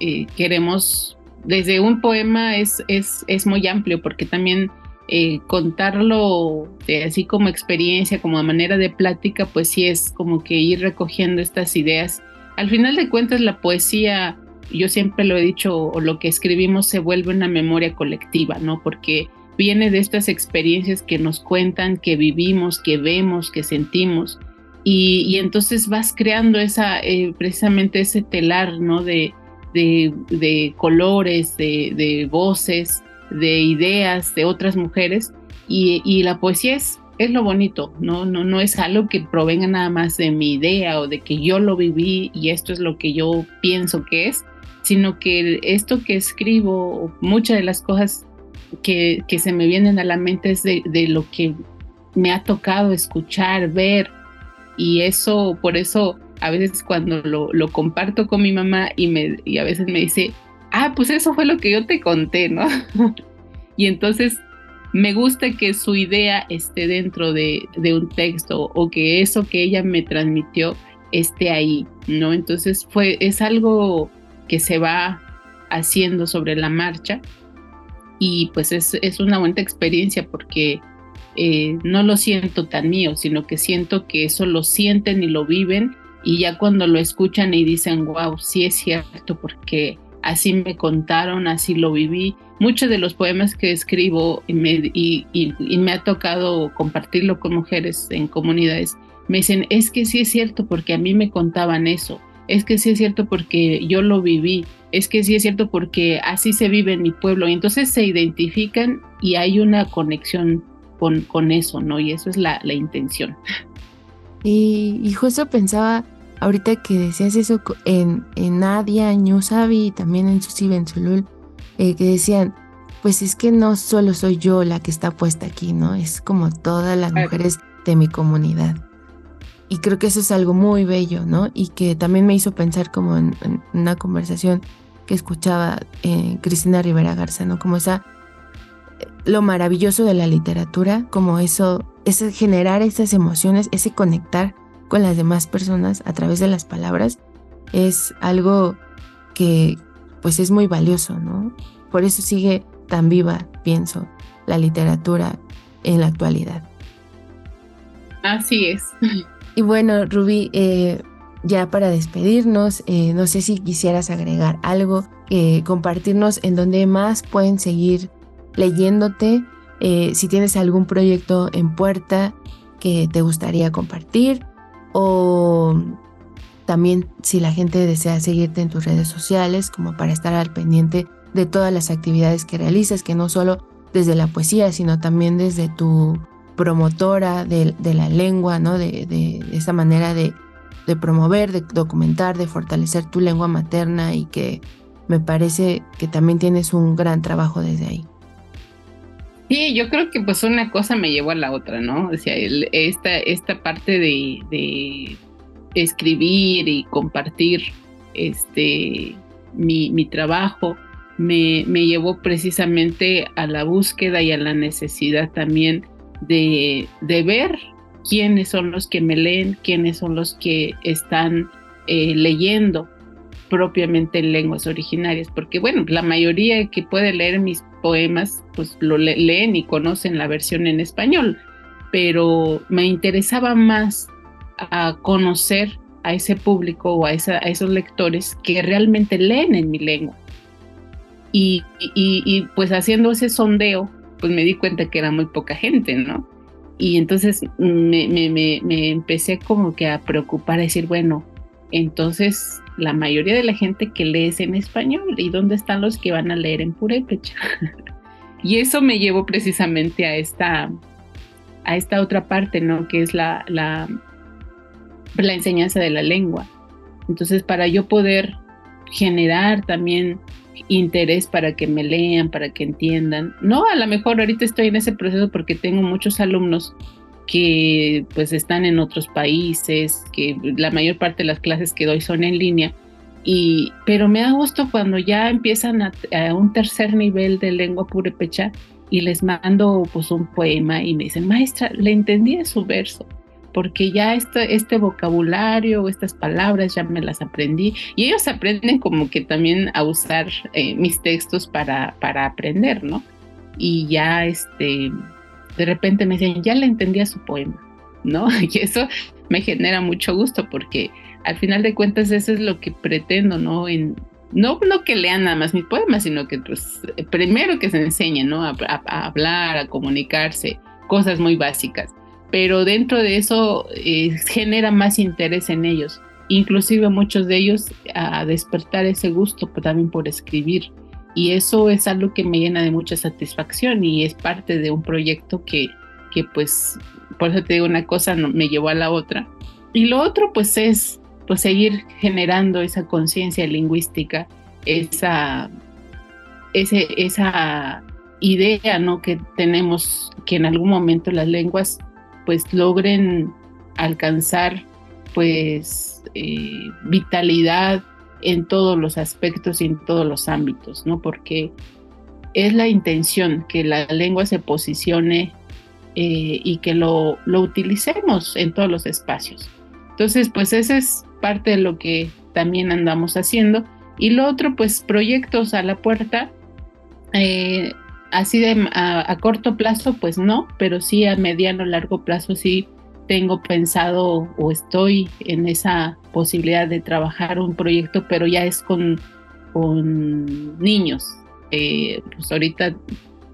Speaker 3: eh, queremos, desde un poema es, es, es muy amplio, porque también eh, contarlo así como experiencia, como a manera de plática, pues sí es como que ir recogiendo estas ideas. Al final de cuentas, la poesía, yo siempre lo he dicho, o lo que escribimos se vuelve una memoria colectiva, ¿no? Porque viene de estas experiencias que nos cuentan, que vivimos, que vemos, que sentimos. Y, entonces vas creando esa, eh, precisamente ese telar, ¿no? De, de, colores, de, de voces, de ideas de otras mujeres y, la poesía es, es lo bonito, ¿no? No, no es algo que provenga nada más de mi idea o de que yo lo viví y esto es lo que yo pienso que es, sino que esto que escribo, muchas de las cosas que, que se me vienen a la mente es de, de, lo que me ha tocado escuchar, ver y eso, por eso a veces cuando lo, comparto con mi mamá y, a veces me dice, ah, pues eso fue lo que yo te conté, ¿no? y entonces me gusta que su idea esté dentro de, un texto o que eso que ella me transmitió esté ahí, ¿no? Entonces fue, es algo que se va haciendo sobre la marcha y pues es, una buena experiencia porque eh, no lo siento tan mío, sino que siento que eso lo sienten y lo viven y ya cuando lo escuchan y dicen, wow, sí es cierto, porque así me contaron, así lo viví. Muchos de los poemas que escribo y me, ha tocado compartirlo con mujeres en comunidades, me dicen, es que sí es cierto porque a mí me contaban eso, es que sí es cierto porque yo lo viví, es que sí es cierto porque así se vive en mi pueblo. Y entonces se identifican y hay una conexión con, con eso, ¿no? Y eso es la, intención.
Speaker 1: Y, y justo pensaba ahorita que decías eso en, en Nadia, en y también en Susi Benzulul, eh, que decían, pues es que no solo soy yo la que está puesta aquí, ¿no? Es como todas las mujeres de mi comunidad. Y creo que eso es algo muy bello, ¿no? Y que también me hizo pensar como en, una conversación que escuchaba eh, Cristina Rivera Garza, ¿no? Como esa, lo maravilloso de la literatura, como eso, ese generar esas emociones, ese conectar con las demás personas a través de las palabras es algo que pues es muy valioso, ¿no? Por eso sigue tan viva, pienso, la literatura en la actualidad.
Speaker 3: Así es.
Speaker 1: Y bueno, Rubí, eh, ya para despedirnos, eh, no sé si quisieras agregar algo, eh, compartirnos en dónde más pueden seguir leyéndote, si tienes algún proyecto en puerta que te gustaría compartir o también si la gente desea seguirte en tus redes sociales como para estar al pendiente de todas las actividades que realizas, que no solo desde la poesía, sino también desde tu promotora de, la lengua, ¿no? De, de, esa manera de, de promover, de documentar, de fortalecer tu lengua materna y que me parece que también tienes un gran trabajo desde ahí.
Speaker 3: Sí, yo creo que pues una cosa me llevó a la otra, ¿no? O sea, esta, esta parte de, de, escribir y compartir este, mi, mi trabajo me, me, llevó precisamente a la búsqueda y a la necesidad también de, de ver quiénes son los que me leen, quiénes son los que están eh, leyendo propiamente en lenguas originarias, porque bueno, la mayoría que puede leer mis poemas, pues lo leen y conocen la versión en español, pero me interesaba más a conocer a ese público o a, esa, a esos lectores que realmente leen en mi lengua. Y, y, y, pues haciendo ese sondeo, pues me di cuenta que era muy poca gente, ¿no? Y entonces me, me, me, me empecé como que a preocupar, a decir, bueno, entonces la mayoría de la gente que lee es en español y dónde están los que van a leer en purépecha. y eso me llevó precisamente a esta, a esta otra parte, ¿no? Que es la, la, la enseñanza de la lengua. Entonces, para yo poder generar también interés para que me lean, para que entiendan. No, a lo mejor ahorita estoy en ese proceso porque tengo muchos alumnos que pues están en otros países, que la mayor parte de las clases que doy son en línea. Y, pero me da gusto cuando ya empiezan a, un tercer nivel de lengua purépecha y les mando pues un poema y me dicen, maestra, le entendí su verso, porque ya este, este vocabulario, estas palabras ya me las aprendí. Y ellos aprenden como que también a usar eh, mis textos para, para aprender, ¿no? Y ya este, de repente me dicen, ya le entendía su poema, ¿no? Y eso me genera mucho gusto porque al final de cuentas eso es lo que pretendo, ¿no? En, no, no que lean nada más mis poemas, sino que pues, primero que se enseñen, ¿no? A, hablar, a comunicarse, cosas muy básicas. Pero dentro de eso eh, genera más interés en ellos, inclusive muchos de ellos a despertar ese gusto también por escribir y eso es algo que me llena de mucha satisfacción y es parte de un proyecto que, que pues, por eso te digo una cosa, me llevó a la otra. Y lo otro pues es pues seguir generando esa conciencia lingüística, esa, ese, esa idea ¿no? que tenemos que en algún momento las lenguas pues logren alcanzar pues eh, vitalidad, en todos los aspectos y en todos los ámbitos, ¿no? Porque es la intención que la lengua se posicione eh, y que lo, lo utilicemos en todos los espacios. Entonces, pues esa es parte de lo que también andamos haciendo. Y lo otro, pues proyectos a la puerta, eh, así de a, a, corto plazo, pues no, pero sí a mediano, largo plazo sí tengo pensado o estoy en esa posibilidad de trabajar un proyecto, pero ya es con, con niños. Eh, pues ahorita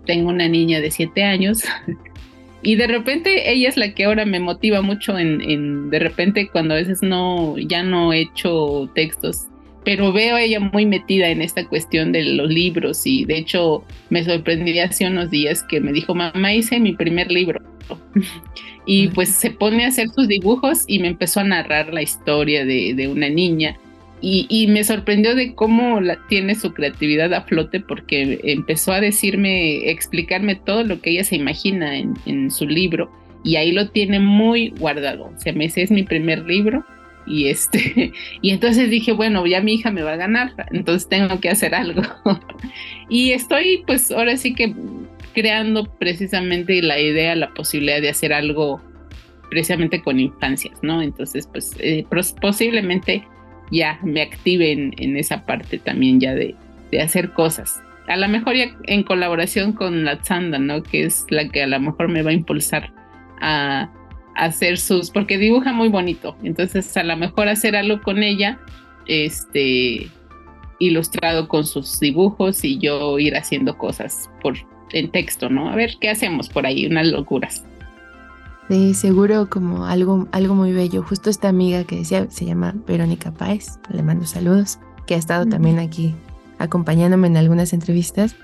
Speaker 3: tengo una niña de siete años y de repente ella es la que ahora me motiva mucho en, en, de repente cuando a veces no, ya no he hecho textos, pero veo a ella muy metida en esta cuestión de los libros y de hecho me sorprendí hace unos días que me dijo, mamá, hice mi primer libro. y pues se pone a hacer sus dibujos y me empezó a narrar la historia de, de una niña. Y, y, me sorprendió de cómo la, tiene su creatividad a flote porque empezó a decirme, explicarme todo lo que ella se imagina en, en su libro y ahí lo tiene muy guardado. O sea, me dice, es mi primer libro y este y entonces dije bueno ya mi hija me va a ganar entonces tengo que hacer algo. Y estoy pues ahora sí que creando precisamente la idea la posibilidad de hacer algo precisamente con infancias no entonces pues eh, posiblemente ya me active en, esa parte también ya de, de hacer cosas. A lo mejor ya en colaboración con la Tzanda, ¿no? Que es la que a lo mejor me va a impulsar a, hacer sus, porque dibuja muy bonito, entonces a lo mejor hacer algo con ella, este, ilustrado con sus dibujos y yo ir haciendo cosas por en texto, ¿no? A ver qué hacemos por ahí, unas locuras.
Speaker 1: Sí, seguro como algo, algo muy bello. Justo esta amiga que decía, se llama Verónica Páez, le mando saludos, que ha estado también aquí acompañándome en algunas entrevistas,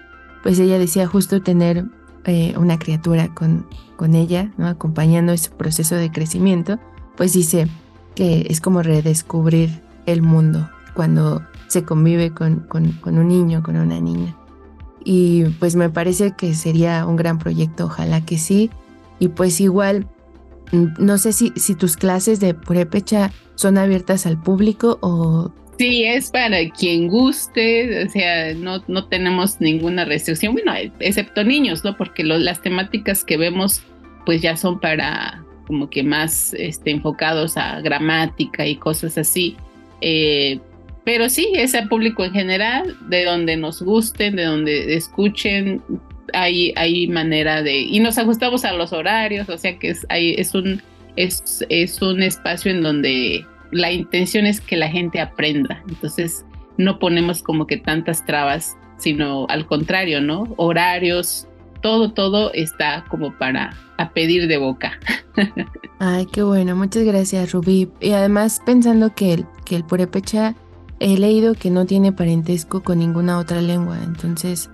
Speaker 1: pues ella decía justo tener eh, una criatura con, con ella, ¿no? acompañando ese proceso de crecimiento, pues dice que es como redescubrir el mundo cuando se convive con, con, un niño, con una niña. Y pues me parece que sería un gran proyecto, ojalá que sí. Y pues igual, mm, no sé si, si tus clases de purépecha son abiertas al público o...
Speaker 3: Sí, es para quien guste, o sea, no, no tenemos ninguna restricción, bueno, excepto niños, ¿no? Porque las temáticas que vemos pues ya son para como que más este, enfocados a gramática y cosas así. Eh, pero sí, es el público en general, de donde nos gusten, de donde escuchen, hay, hay manera de... Y nos ajustamos a los horarios, o sea que es, hay, es, un, es, es un espacio en donde la intención es que la gente aprenda. Entonces, no ponemos como que tantas trabas, sino al contrario, ¿no? Horarios, todo, todo está como para a pedir de boca.
Speaker 1: Ay, qué bueno, muchas gracias, Rubí. Y además pensando que el, que el purépecha he leído que no tiene parentesco con ninguna otra lengua, entonces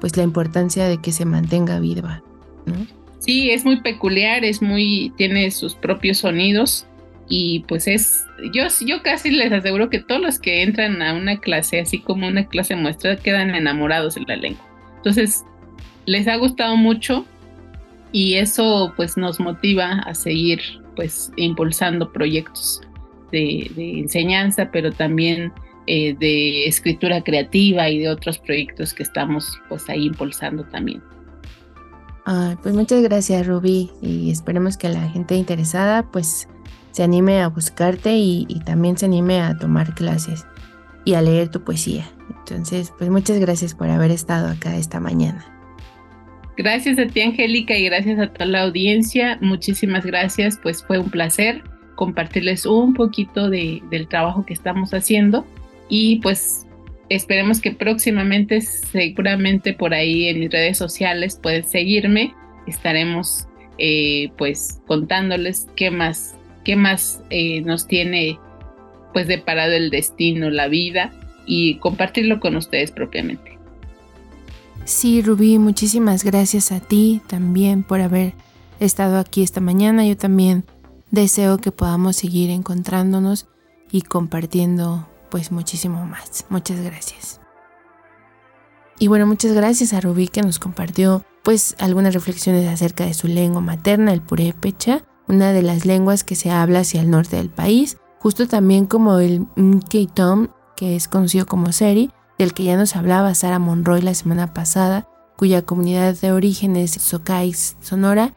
Speaker 1: pues la importancia de que se mantenga viva, ¿no?
Speaker 3: Sí, es muy peculiar, es muy, tiene sus propios sonidos y pues es, yo, yo casi les aseguro que todos los que entran a una clase, así como una clase muestra, quedan enamorados de la lengua. Entonces, les ha gustado mucho y eso pues nos motiva a seguir pues impulsando proyectos de, enseñanza, pero también eh, de escritura creativa y de otros proyectos que estamos pues ahí impulsando también.
Speaker 1: pues muchas gracias Rubí y esperemos que la gente interesada pues se anime a buscarte y, también se anime a tomar clases y a leer tu poesía. Entonces pues muchas gracias por haber estado acá esta mañana.
Speaker 3: Gracias a ti Angélica y gracias a toda la audiencia. Muchísimas gracias, pues fue un placer compartirles un poquito de, del trabajo que estamos haciendo y pues esperemos que próximamente, seguramente por ahí en mis redes sociales pueden seguirme, estaremos eh, pues contándoles qué más, qué más eh, nos tiene pues deparado el destino, la vida y compartirlo con ustedes propiamente.
Speaker 1: Sí, Rubí, muchísimas gracias a ti también por haber estado aquí esta mañana. Yo también Deseo que podamos seguir encontrándonos y compartiendo pues muchísimo más. Muchas gracias. Y bueno, muchas gracias a Rubí que nos compartió pues algunas reflexiones acerca de su lengua materna, el purépecha, una de las lenguas que se habla hacia el norte del país, justo también como el Mkeitom, que es conocido como Seri, del que ya nos hablaba Sara Monroy la semana pasada, cuya comunidad de origen es Socais, Sonora,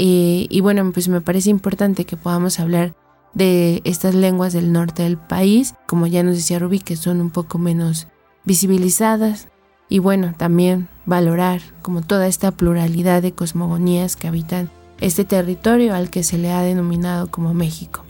Speaker 1: eh, y bueno, pues me parece importante que podamos hablar de estas lenguas del norte del país, como ya nos decía Rubí, que son un poco menos visibilizadas. Y bueno, también valorar como toda esta pluralidad de cosmogonías que habitan este territorio al que se le ha denominado como México.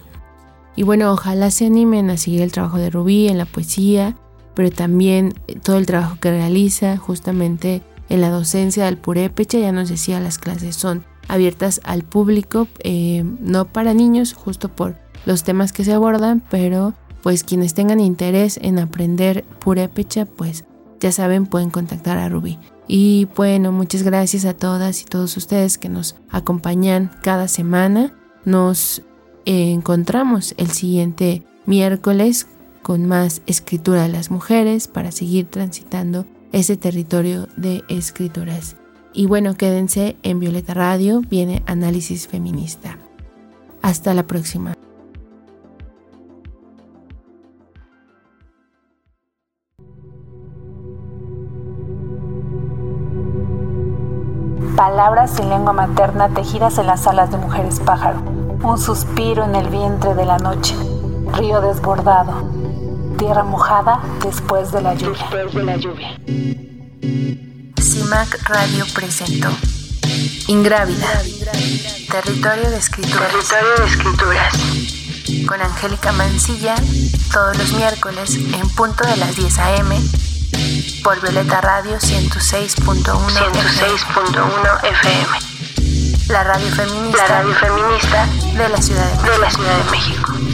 Speaker 1: Y bueno, ojalá se animen a seguir el trabajo de Rubí en la poesía, pero también todo el trabajo que realiza justamente en la docencia del purépecha, ya nos decía, las clases son abiertas al público, eh, no para niños, justo por los temas que se abordan, pero pues quienes tengan interés en aprender purépecha, pues ya saben, pueden contactar a Ruby. Y bueno, muchas gracias a todas y todos ustedes que nos acompañan cada semana. Nos encontramos el siguiente miércoles con más escritura de las mujeres para seguir transitando ese territorio de escrituras. Y bueno, quédense en Violeta Radio, viene Análisis Feminista. Hasta la próxima.
Speaker 4: Palabras en lengua materna tejidas en las alas de mujeres pájaro. Un suspiro en el vientre de la noche. Río desbordado. Tierra mojada después de la lluvia. Después de la lluvia.
Speaker 5: CIMAC Radio presentó
Speaker 1: Ingrávida. Territorio de escrituras.
Speaker 2: Territorio de escrituras.
Speaker 1: Con Angélica Mancilla, todos los miércoles en punto de las 10 a.m. por Violeta Radio 106.1
Speaker 2: 106.1 FM.
Speaker 1: La radio feminista.
Speaker 2: La radio feminista
Speaker 1: de la Ciudad de México.
Speaker 2: De la Ciudad de México.